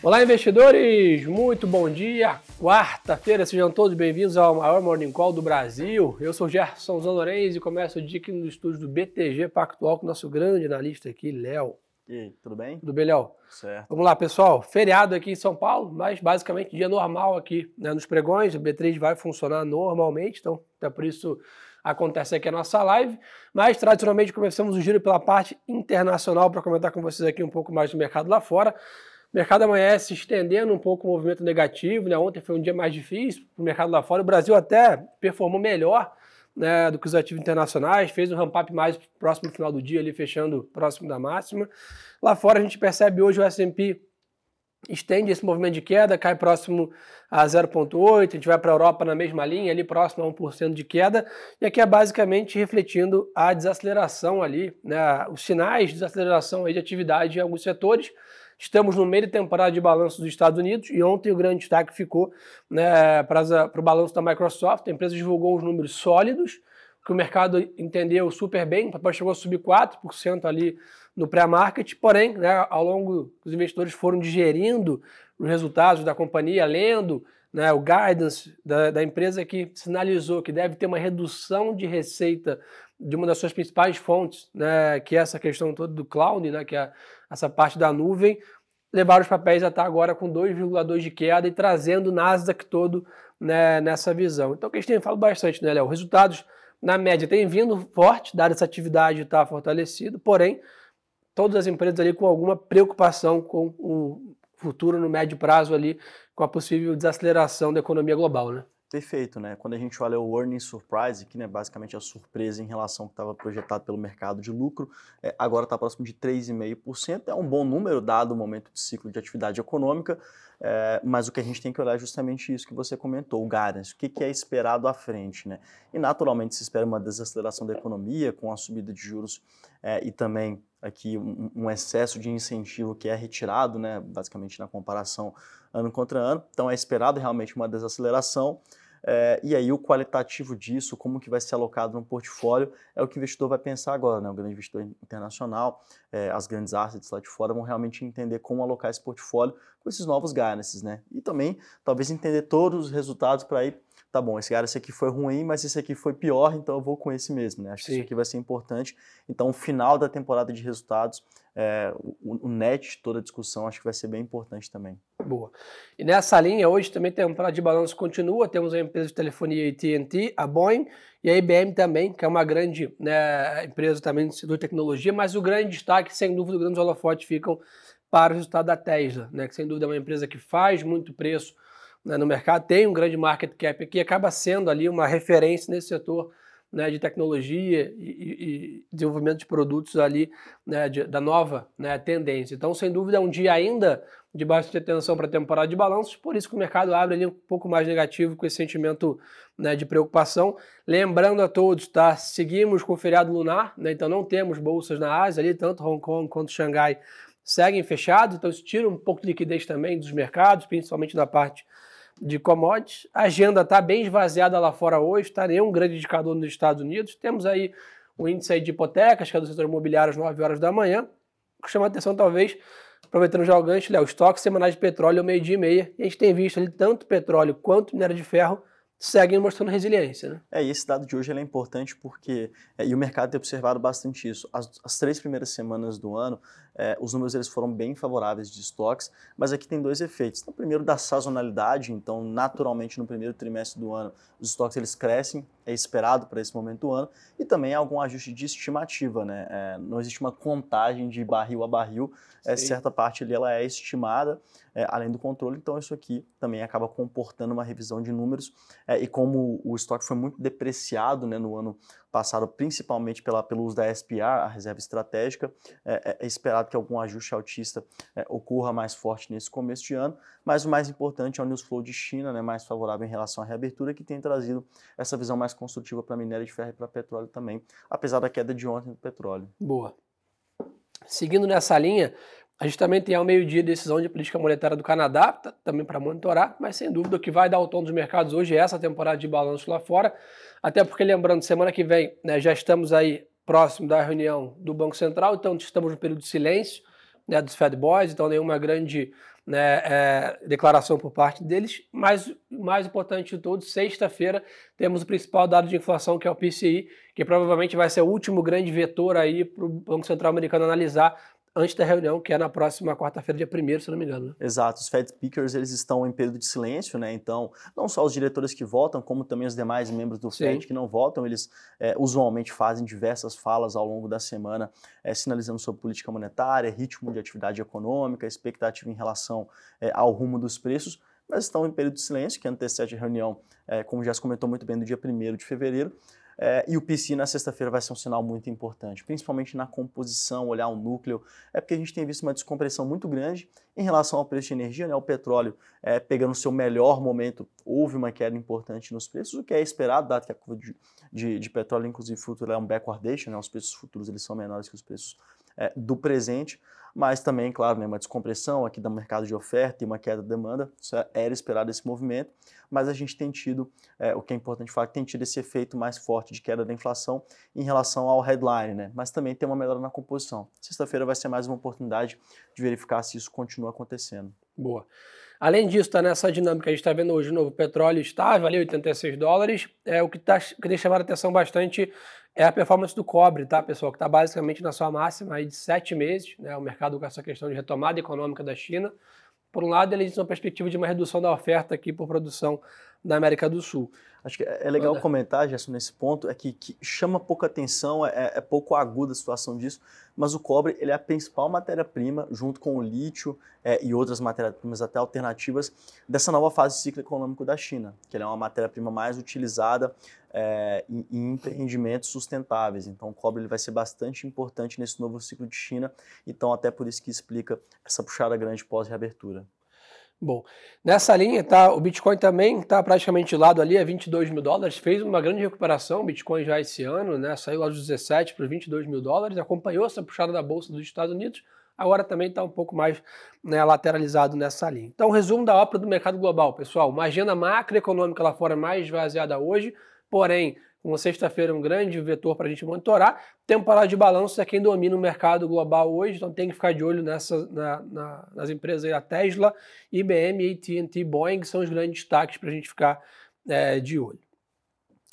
Olá, investidores! Muito bom dia! Quarta-feira, sejam todos bem-vindos ao maior Morning Call do Brasil. Eu sou Gerson Zanorenz e começo o dia aqui no estúdio do BTG Pactual com o nosso grande analista aqui, Léo. E aí, tudo bem? Tudo bem, Léo? Certo. Vamos lá, pessoal. Feriado aqui em São Paulo, mas basicamente dia normal aqui né, nos pregões. O B3 vai funcionar normalmente, então é por isso acontece aqui a nossa live. Mas tradicionalmente começamos o giro pela parte internacional para comentar com vocês aqui um pouco mais do mercado lá fora. O mercado amanhece estendendo um pouco o movimento negativo, né? Ontem foi um dia mais difícil para o mercado lá fora. O Brasil até performou melhor né, do que os ativos internacionais, fez um ramp-up mais próximo do final do dia, ali fechando próximo da máxima. Lá fora a gente percebe hoje o S&P estende esse movimento de queda, cai próximo a 0,8, a gente vai para a Europa na mesma linha, ali próximo a 1% de queda, e aqui é basicamente refletindo a desaceleração ali, né, os sinais de desaceleração de atividade em alguns setores, Estamos no meio da temporada de balanço dos Estados Unidos e ontem o grande destaque ficou né, para o balanço da Microsoft. A empresa divulgou os números sólidos, que o mercado entendeu super bem, papai chegou a subir 4% ali no pré-market, porém, né, ao longo os investidores foram digerindo os resultados da companhia, lendo né, o guidance da, da, empresa que sinalizou que deve ter uma redução de receita de uma das suas principais fontes, né, que é essa questão toda do cloud, né, que é essa parte da nuvem, levaram os papéis a estar agora com 2,2 de queda e trazendo o Nasdaq todo né, nessa visão. Então, o que a gente tem falado bastante, né, Léo? Resultados, na média, têm vindo forte, dada essa atividade estar fortalecido, porém, todas as empresas ali com alguma preocupação com o futuro no médio prazo ali, com a possível desaceleração da economia global, né? Perfeito, né? Quando a gente olha o earning surprise, que né, basicamente a surpresa em relação ao que estava projetado pelo mercado de lucro, é, agora está próximo de 3,5%. É um bom número, dado o momento de ciclo de atividade econômica, é, mas o que a gente tem que olhar é justamente isso que você comentou, o guidance, o que, que é esperado à frente, né? E naturalmente se espera uma desaceleração da economia com a subida de juros é, e também aqui um, um, excesso de incentivo que é retirado, né, basicamente na comparação ano contra ano. Então é esperado realmente uma desaceleração. É, e aí o qualitativo disso, como que vai ser alocado no portfólio, é o que o investidor vai pensar agora, né? O grande investidor internacional, é, as grandes assets lá de fora vão realmente entender como alocar esse portfólio com esses novos guidances, né? E também talvez entender todos os resultados para ir tá bom, esse cara, esse aqui foi ruim, mas esse aqui foi pior, então eu vou com esse mesmo, né? Acho Sim. que isso aqui vai ser importante. Então, o final da temporada de resultados, é, o, o, net de toda a discussão, acho que vai ser bem importante também. Boa. E nessa linha, hoje também tem um temporada de balanço continua, temos a empresa de telefonia AT&T, a Boeing e a IBM também, que é uma grande né, empresa também de tecnologia, mas o grande destaque, sem dúvida, os grandes holofotes ficam para o resultado da Tesla, né, que sem dúvida é uma empresa que faz muito preço né, no mercado, tem um grande market cap aqui, acaba sendo ali uma referência nesse setor né, de tecnologia e, e, desenvolvimento de produtos ali né, de, da nova né, tendência. Então, sem dúvida, é um dia ainda de bastante atenção para a temporada de balanços, por isso que o mercado abre ali um pouco mais negativo com esse sentimento né, de preocupação. Lembrando a todos, tá? Seguimos com o feriado lunar, né, então não temos bolsas na Ásia ali, tanto Hong Kong quanto Xangai seguem fechados, então isso tira um pouco de liquidez também dos mercados, principalmente na parte de commodities. A agenda está bem esvaziada lá fora hoje, está nenhum grande indicador nos Estados Unidos. Temos aí o índice de hipotecas, que é do setor imobiliário às 9 horas da manhã. O que chama a atenção, talvez, aproveitando já o gancho, Léo, estoques semanais de petróleo ao meio-dia e meia. E a gente tem visto ali tanto petróleo quanto minério de ferro seguem mostrando resiliência. Né? É, e esse dado de hoje é importante porque, é, e o mercado tem observado bastante isso, as, as três primeiras semanas do ano, é, os números eles foram bem favoráveis de estoques, mas aqui tem dois efeitos. O primeiro da sazonalidade, então naturalmente no primeiro trimestre do ano os estoques eles crescem, é esperado para esse momento do ano, e também algum ajuste de estimativa, né? É, não existe uma contagem de barril a barril, é, certa parte ali ela é estimada, é, além do controle, então isso aqui também acaba comportando uma revisão de números, é, e como o estoque foi muito depreciado né, no ano passado, principalmente pela, pelo uso da SPR, a reserva estratégica, é, é, é esperado que algum ajuste altista é, ocorra mais forte nesse começo de ano, mas o mais importante é o news flow de China, né, mais favorável em relação à reabertura, que tem trazido essa visão mais construtiva para minério de ferro e para petróleo também, apesar da queda de ontem do petróleo. Boa. Seguindo nessa linha, a gente também tem ao meio-dia decisão de política monetária do Canadá, tá, também para monitorar, mas sem dúvida o que vai dar o tom dos mercados hoje é essa temporada de balanço lá fora. Até porque, lembrando, semana que vem né, já estamos aí próximo da reunião do Banco Central, então estamos no período de silêncio né, dos Fed Boys, então nenhuma grande né, é, declaração por parte deles, mas mais importante de tudo, sexta-feira temos o principal dado de inflação, que é o PCI, que provavelmente vai ser o último grande vetor aí para o Banco Central americano analisar antes da reunião, que é na próxima quarta-feira, dia 1 se não me engano. Né? Exato, os Fed Speakers eles estão em período de silêncio, né? Então, não só os diretores que votam, como também os demais membros do Sim. Fed que não votam, eles é, usualmente fazem diversas falas ao longo da semana, é, sinalizando sobre política monetária, ritmo de atividade econômica, expectativa em relação é, ao rumo dos preços, mas estão em período de silêncio, que antecede a reunião, como já se comentou muito bem, do dia 1 de fevereiro. É, e o PC na sexta-feira vai ser um sinal muito importante, principalmente na composição, olhar o núcleo. É porque a gente tem visto uma descompressão muito grande em relação ao preço de energia, né? O petróleo é, pegando o seu melhor momento, houve uma queda importante nos preços, o que é esperado, dado que a curva de, de, de petróleo, inclusive futuro, é um backwardation, né? Os preços futuros eles são menores que os preços é, do presente mas também, claro, né, uma descompressão aqui do mercado de oferta e uma queda de demanda, isso é, era esperado esse movimento, mas a gente tem tido, é, o que é importante falar, que tem tido esse efeito mais forte de queda da inflação em relação ao headline, né, mas também tem uma melhora na composição. Sexta-feira vai ser mais uma oportunidade de verificar se isso continua acontecendo. Boa. Além disso, está nessa dinâmica que a gente está vendo hoje, o novo petróleo estável, ali 86 dólares. É, o que, tá, que tem chamado a atenção bastante é a performance do cobre, tá, pessoal? Que está basicamente na sua máxima aí de sete meses, né? O mercado com essa questão de retomada econômica da China. Por um lado, eles têm uma perspectiva de uma redução da oferta aqui por produção da América do Sul. Acho que é legal Manda. comentar, Gerson, nesse ponto, é que, que chama pouca atenção, é, é, pouco aguda a situação disso, mas o cobre ele é a principal matéria-prima, junto com o lítio é, e outras matérias-primas até alternativas, dessa nova fase de ciclo econômico da China, que é uma matéria-prima mais utilizada é, em, em, empreendimentos sustentáveis. Então, o cobre ele vai ser bastante importante nesse novo ciclo de China, então até por isso que explica essa puxada grande pós-reabertura. Bom, nessa linha, tá, o Bitcoin também está praticamente de lado ali, a 22 mil dólares, fez uma grande recuperação, o Bitcoin já esse ano, né, saiu lá dos 17 para 22 mil dólares, acompanhou essa puxada da Bolsa dos Estados Unidos, agora também está um pouco mais né, lateralizado nessa linha. Então, resumo da ópera do mercado global, pessoal, uma agenda macroeconômica lá fora mais esvaziada hoje, porém, uma sexta-feira um grande vetor para a gente monitorar. Temporada de balanço é quem domina o mercado global hoje, então tem que ficar de olho nessa, na, na, nas empresas aí, a Tesla, IBM, AT&T, Boeing, são os grandes destaques para a gente ficar é, de olho.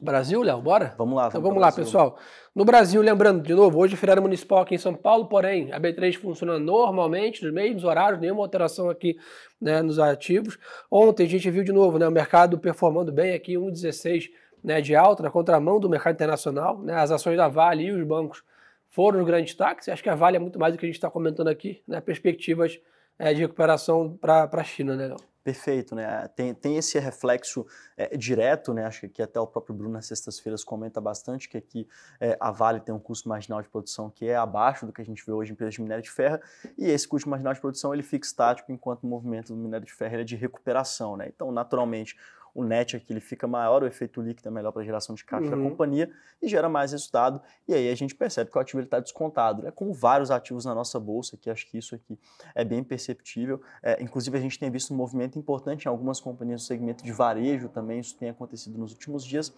Brasil, Léo, bora? Vamos lá. Vamos, então vamos lá, pessoal. No Brasil, lembrando, de novo, hoje é feriado municipal aqui em São Paulo, porém, a B3 funciona normalmente, nos mesmos horários, nenhuma alteração aqui né, nos ativos. Ontem a gente viu de novo né, o mercado performando bem aqui, 1,16 né, de alta, na contramão do mercado internacional. Né, as ações da Vale e os bancos foram os grandes destaques. Acho que a Vale é muito mais do que a gente está comentando aqui, né, perspectivas é, de recuperação para a China, né, Perfeito, né? Tem, tem esse reflexo é, direto, né? Acho que até o próprio Bruno nas sextas-feiras comenta bastante que aqui é, a Vale tem um custo marginal de produção que é abaixo do que a gente vê hoje em empresas de minério de ferro, e esse custo marginal de produção ele fica estático enquanto o movimento do minério de ferro é de recuperação, né? Então, naturalmente, o net aqui ele fica maior, o efeito líquido é melhor para a geração de caixa uhum. da companhia e gera mais resultado. E aí a gente percebe que o ativo está descontado, né? como vários ativos na nossa bolsa, que acho que isso aqui é bem perceptível. É, inclusive a gente tem visto um movimento importante em algumas companhias do segmento de varejo também, isso tem acontecido nos últimos dias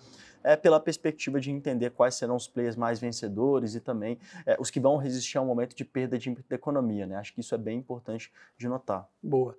é, pela perspectiva de entender quais serão os players mais vencedores e também é, os que vão resistir a um momento de perda de da economia. Né? Acho que isso é bem importante de notar. Boa.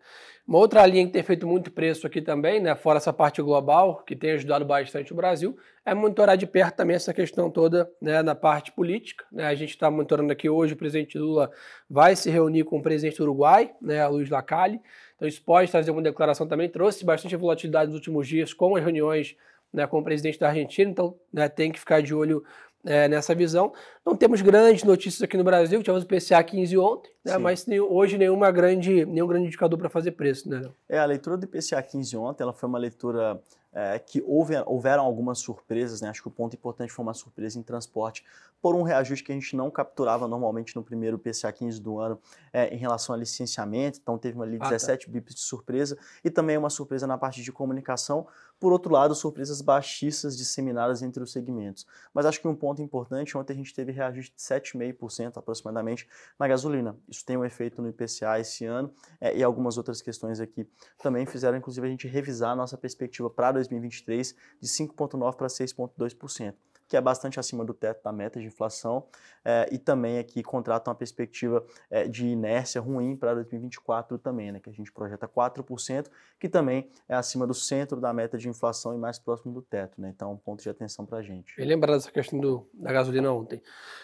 Uma outra linha que tem feito muito preço aqui também, né, fora essa parte global, que tem ajudado bastante o Brasil, é monitorar de perto também essa questão toda né, na parte política. Né? A gente está monitorando aqui hoje, o presidente Lula vai se reunir com o presidente do Uruguai, né, Luiz Lacalle. Então isso pode trazer uma declaração também, trouxe bastante volatilidade nos últimos dias com as reuniões né, com o presidente da Argentina, então né, tem que ficar de olho é, nessa visão. Não temos grandes notícias aqui no Brasil, tivemos o PCA 15 ontem, né, mas hoje nenhuma grande, nenhum grande indicador para fazer preço. Né? É, a leitura do IPCA 15 ontem ela foi uma leitura é, que houve, houveram algumas surpresas, né? acho que o ponto importante foi uma surpresa em transporte, por um reajuste que a gente não capturava normalmente no primeiro PCA 15 do ano é, em relação a licenciamento, então teve ali 17 ah, tá. bips de surpresa, e também uma surpresa na parte de comunicação, por outro lado, surpresas baixíssimas disseminadas entre os segmentos. Mas acho que um ponto importante, ontem a gente teve reajuste de 7,5% aproximadamente na gasolina. Isso tem um efeito no IPCA esse ano é, e algumas outras questões aqui também fizeram, inclusive, a gente revisar a nossa perspectiva para 2023 de 5,9% para 6,2%. Que é bastante acima do teto da meta de inflação, é, e também aqui contrata uma perspectiva é, de inércia ruim para 2024 também, né, que a gente projeta 4%, que também é acima do centro da meta de inflação e mais próximo do teto. Né, então, um ponto de atenção para a gente. Eu lembro dessa questão do, da gasolina ontem.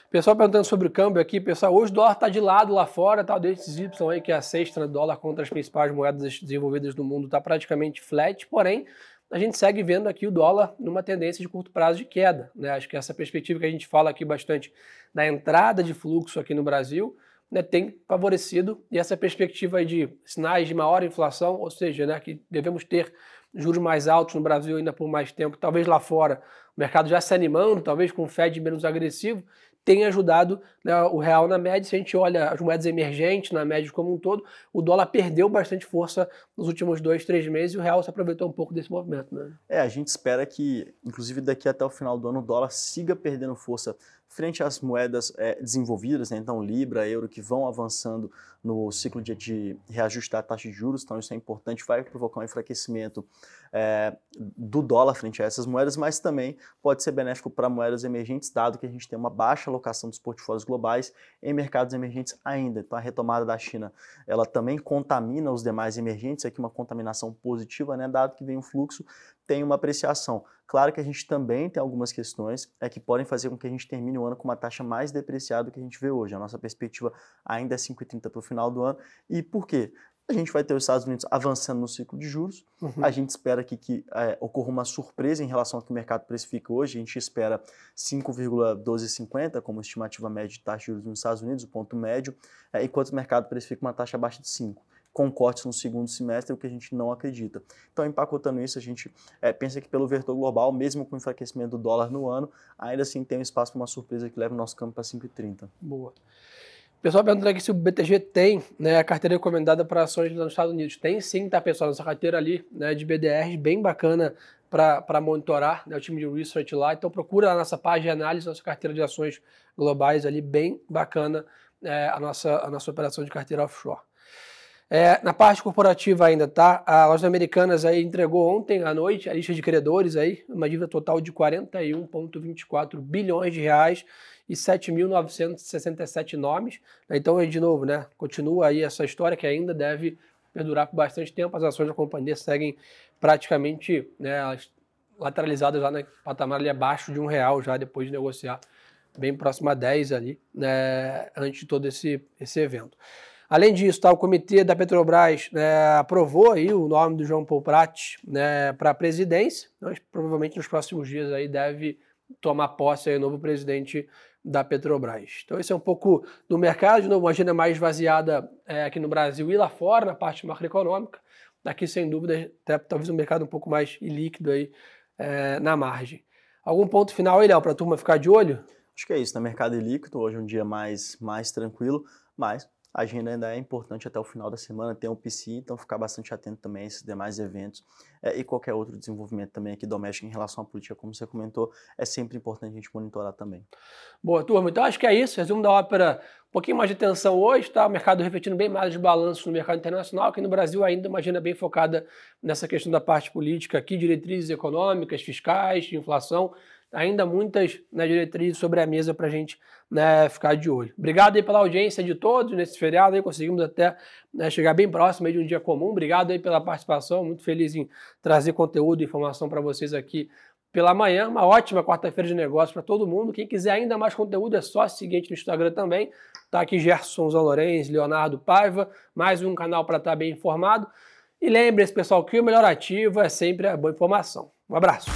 Pessoal perguntando sobre o câmbio aqui, pessoal, hoje o dólar está de lado lá fora, tá, desses Y aí, que é a sexta dólar contra as principais moedas desenvolvidas do mundo, está praticamente flat, porém, a gente segue vendo aqui o dólar numa tendência de curto prazo de queda. Né? Acho que essa perspectiva que a gente fala aqui bastante da entrada de fluxo aqui no Brasil né, tem favorecido e essa perspectiva de sinais de maior inflação, ou seja, né, que devemos ter juros mais altos no Brasil ainda por mais tempo, talvez lá fora o mercado já se animando, talvez com o Fed menos agressivo, tem ajudado né, o real na média. Se a gente olha as moedas emergentes na média como um todo, o dólar perdeu bastante força nos últimos dois, três meses e o real se aproveitou um pouco desse movimento. Né? É, a gente espera que, inclusive daqui até o final do ano, o dólar siga perdendo força frente às moedas é, desenvolvidas, né? então Libra, Euro, que vão avançando no ciclo de, de reajuste da taxa de juros, então isso é importante, vai provocar um enfraquecimento é, do dólar frente a essas moedas, mas também pode ser benéfico para moedas emergentes, dado que a gente tem uma baixa alocação dos portfólios globais em mercados emergentes ainda. Então a retomada da China, ela também contamina os demais emergentes, aqui uma contaminação positiva, né, dado que vem um fluxo, tem uma apreciação. Claro que a gente também tem algumas questões é, que podem fazer com que a gente termine o ano com uma taxa mais depreciada do que a gente vê hoje. A nossa perspectiva ainda é 5,30 para o final do ano. E por quê? A gente vai ter os Estados Unidos avançando no ciclo de juros. Uhum. A gente espera que, que é, ocorra uma surpresa em relação ao que o mercado precifica hoje. A gente espera 5,1250 como estimativa média de taxa de juros nos Estados Unidos, o ponto médio, é, enquanto o mercado precifica uma taxa abaixo de 5 com cortes no segundo semestre, o que a gente não acredita. Então, empacotando isso, a gente é, pensa que pelo vetor global, mesmo com o enfraquecimento do dólar no ano, ainda assim tem um espaço para uma surpresa que leva o nosso campo para 5,30. Boa. Pessoal perguntando aqui se o BTG tem né, a carteira recomendada para ações nos Estados Unidos. Tem sim, tá, pessoal? Nossa carteira ali né, de BDR, bem bacana para monitorar né, o time de research lá. Então procura a nossa página de análise, nossa carteira de ações globais ali, bem bacana é, a, nossa, a nossa operação de carteira offshore. É, na parte corporativa ainda, tá? A Lojas Americanas aí entregou ontem à noite a lista de credores aí, uma dívida total de 41,24 bilhões de reais e 7.967 nomes. Então, de novo, né? Continua aí essa história que ainda deve perdurar por bastante tempo. As ações da companhia seguem praticamente né, lateralizadas lá no patamar ali abaixo de um real já depois de negociar bem próximo a 10 ali, né, antes de todo esse, esse evento. Além disso, tá, o comitê da Petrobras né, aprovou aí o nome do João Paul Prat né, para a presidência. Então, provavelmente nos próximos dias aí deve tomar posse aí o novo presidente da Petrobras. Então esse é um pouco do mercado, de novo, uma agenda mais esvaziada é, aqui no Brasil e lá fora, na parte macroeconômica. Aqui, sem dúvida, até, talvez um mercado um pouco mais líquido aí é, na margem. Algum ponto final aí, Léo, para a turma ficar de olho? Acho que é isso, né? mercado líquido, hoje é um dia mais, mais tranquilo, mas a agenda ainda é importante até o final da semana, tem o PC, então ficar bastante atento também a esses demais eventos é, e qualquer outro desenvolvimento também aqui doméstico em relação à política, como você comentou, é sempre importante a gente monitorar também. Boa, turma, então acho que é isso, resumo da ópera, um pouquinho mais de atenção hoje, tá? O mercado refletindo bem mais de balanço no mercado internacional, aqui no Brasil ainda uma agenda bem focada nessa questão da parte política aqui, diretrizes econômicas, fiscais, de inflação, ainda muitas né, diretrizes sobre a mesa para a gente né, ficar de olho. Obrigado aí pela audiência de todos nesse feriado, aí conseguimos até né, chegar bem próximo de um dia comum. Obrigado aí pela participação, muito feliz em trazer conteúdo e informação para vocês aqui pela manhã. Uma ótima quarta-feira de negócio para todo mundo. Quem quiser ainda mais conteúdo é só seguir no Instagram também. Tá aqui Gerson Zalorenz, Leonardo Paiva, mais um canal para estar tá bem informado. E lembre-se, pessoal, que o melhor ativo é sempre a boa informação. Um abraço.